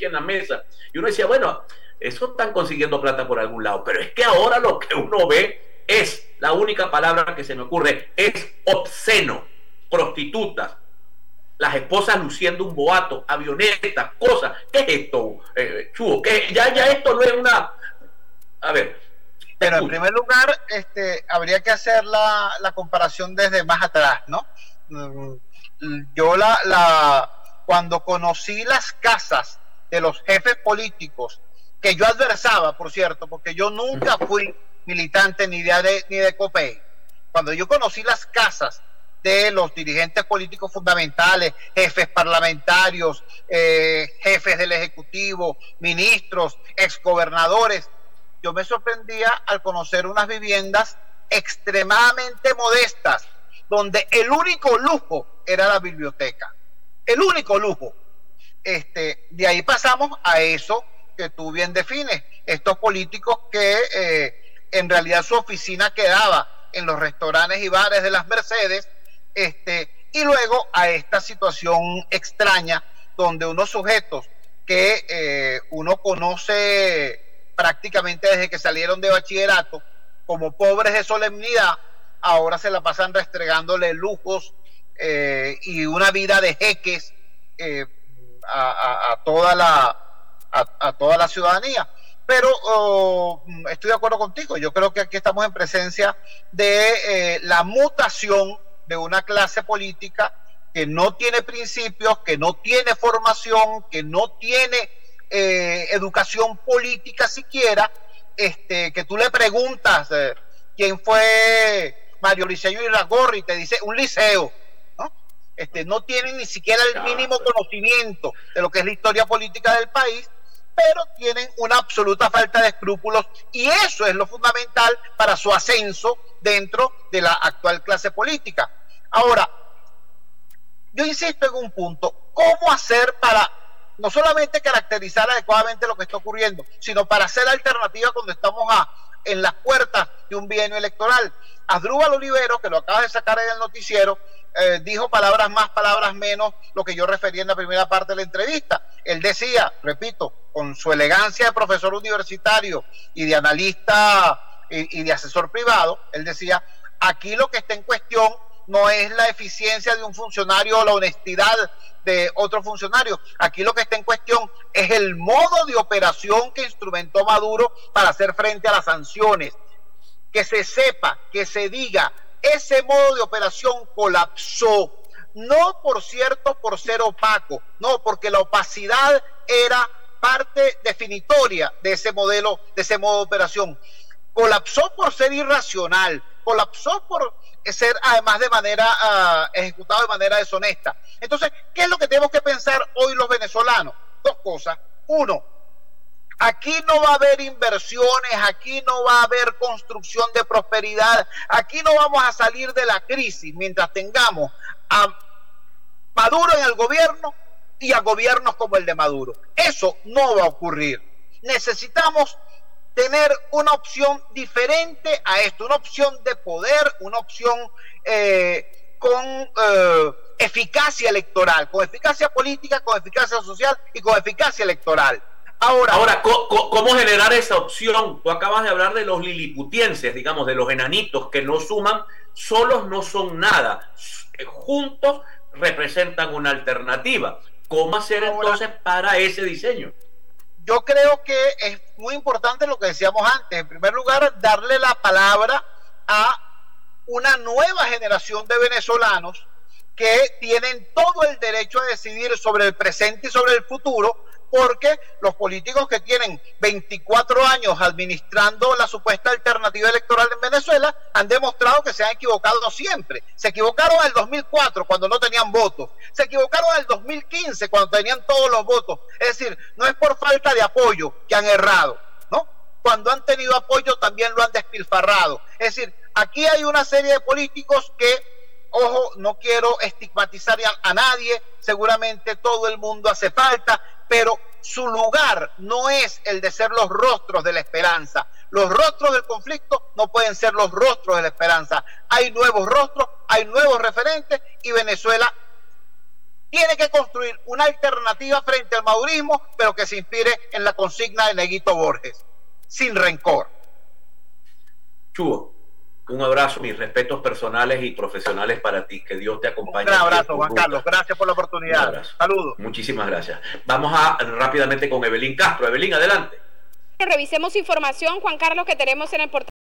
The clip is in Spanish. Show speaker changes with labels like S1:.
S1: en la mesa. Y uno decía, bueno, eso están consiguiendo plata por algún lado, pero es que ahora lo que uno ve es, la única palabra que se me ocurre, es obsceno, prostitutas, las esposas luciendo un boato, avionetas, cosas. ¿Qué es esto, eh, Chugo? Ya, ya esto no es una... A ver.
S2: Pero en primer lugar, este, habría que hacer la, la comparación desde más atrás, ¿no? Mm, yo la, la, cuando conocí las casas de los jefes políticos, que yo adversaba, por cierto, porque yo nunca fui militante ni de, ni de COPEI, cuando yo conocí las casas de los dirigentes políticos fundamentales, jefes parlamentarios, eh, jefes del Ejecutivo, ministros, exgobernadores. Yo me sorprendía al conocer unas viviendas extremadamente modestas, donde el único lujo era la biblioteca. El único lujo. Este, de ahí pasamos a eso que tú bien defines, estos políticos que eh, en realidad su oficina quedaba en los restaurantes y bares de las Mercedes este, y luego a esta situación extraña donde unos sujetos que eh, uno conoce prácticamente desde que salieron de bachillerato como pobres de solemnidad, ahora se la pasan restregándole lujos eh, y una vida de jeques a, toda la, a, toda la ciudadanía. Pero oh, estoy de acuerdo contigo, yo creo que aquí estamos en presencia de la mutación de una clase política que no tiene principios, que no tiene formación, que no tiene eh, educación política siquiera, este, que tú le preguntas eh, quién fue Mario Liceo y y te dice un liceo. Este, no tienen ni siquiera el mínimo conocimiento de lo que es la historia política del país, pero tienen una absoluta falta de escrúpulos y eso es lo fundamental para su ascenso dentro de la actual clase política. Ahora, yo insisto en un punto, ¿cómo hacer para no solamente caracterizar adecuadamente lo que está ocurriendo, sino para hacer alternativa cuando estamos a, en las puertas de un bienio electoral? Adrúbal Olivero, que lo acaba de sacar en el noticiero, eh, dijo palabras más, palabras menos, lo que yo refería en la primera parte de la entrevista. Él decía, repito, con su elegancia de profesor universitario y de analista y, y de asesor privado, él decía, aquí lo que está en cuestión no es la eficiencia de un funcionario o la honestidad de otro funcionario. Aquí lo que está en cuestión es el modo de operación que instrumentó Maduro para hacer frente a las sanciones. Que se sepa, que se diga, ese modo de operación colapsó. No, por cierto, por ser opaco, no, porque la opacidad era parte definitoria de ese modelo, de ese modo de operación. Colapsó por ser irracional, colapsó por ser además de manera uh, ejecutado de manera deshonesta. Entonces, ¿qué es lo que tenemos que pensar hoy los venezolanos? Dos cosas. Uno, aquí no va a haber inversiones, aquí no va a haber construcción de prosperidad, aquí no vamos a salir de la crisis mientras tengamos a Maduro en el gobierno y a gobiernos como el de Maduro. Eso no va a ocurrir. Necesitamos tener una opción diferente a esto, una opción de poder, una opción eh, con eh, eficacia electoral, con eficacia política, con eficacia social y con eficacia electoral.
S1: Ahora, Ahora ¿cómo, generar esa opción? Tú acabas de hablar de los liliputienses, digamos, de los enanitos que no suman, solos no son nada, juntos representan una alternativa. ¿Cómo hacer entonces para ese diseño?
S2: yo creo que es muy importante lo que decíamos antes. En primer lugar, darle la palabra a una nueva generación de venezolanos que tienen todo el derecho a decidir sobre el presente y sobre el futuro porque los políticos que tienen 24 años administrando la supuesta alternativa electoral en Venezuela han demostrado que se han equivocado siempre. Se equivocaron en el 2004 cuando no tenían votos, se equivocaron en el 2015 cuando tenían todos los votos. Es decir, no es por falta de apoyo que han errado, ¿no? Cuando han tenido apoyo también lo han despilfarrado. Es decir, aquí hay una serie de políticos que ojo, no quiero estigmatizar a, nadie, seguramente todo el mundo hace falta, pero su lugar no es el de ser los rostros de la esperanza. Los rostros del conflicto no pueden ser los rostros de la esperanza. Hay nuevos rostros, hay nuevos referentes y Venezuela tiene que construir una alternativa frente al madurismo, pero que se inspire en la consigna de Neguito Borges, sin rencor.
S1: Chuo, un abrazo, mis respetos personales y profesionales para ti. Que Dios te acompañe.
S2: Un abrazo, Juan Carlos. Gracias por la oportunidad. Saludos.
S1: Muchísimas gracias. Vamos a rápidamente con Evelyn Castro. Evelyn, adelante.
S3: Revisemos información, Juan Carlos, que tenemos en el portal.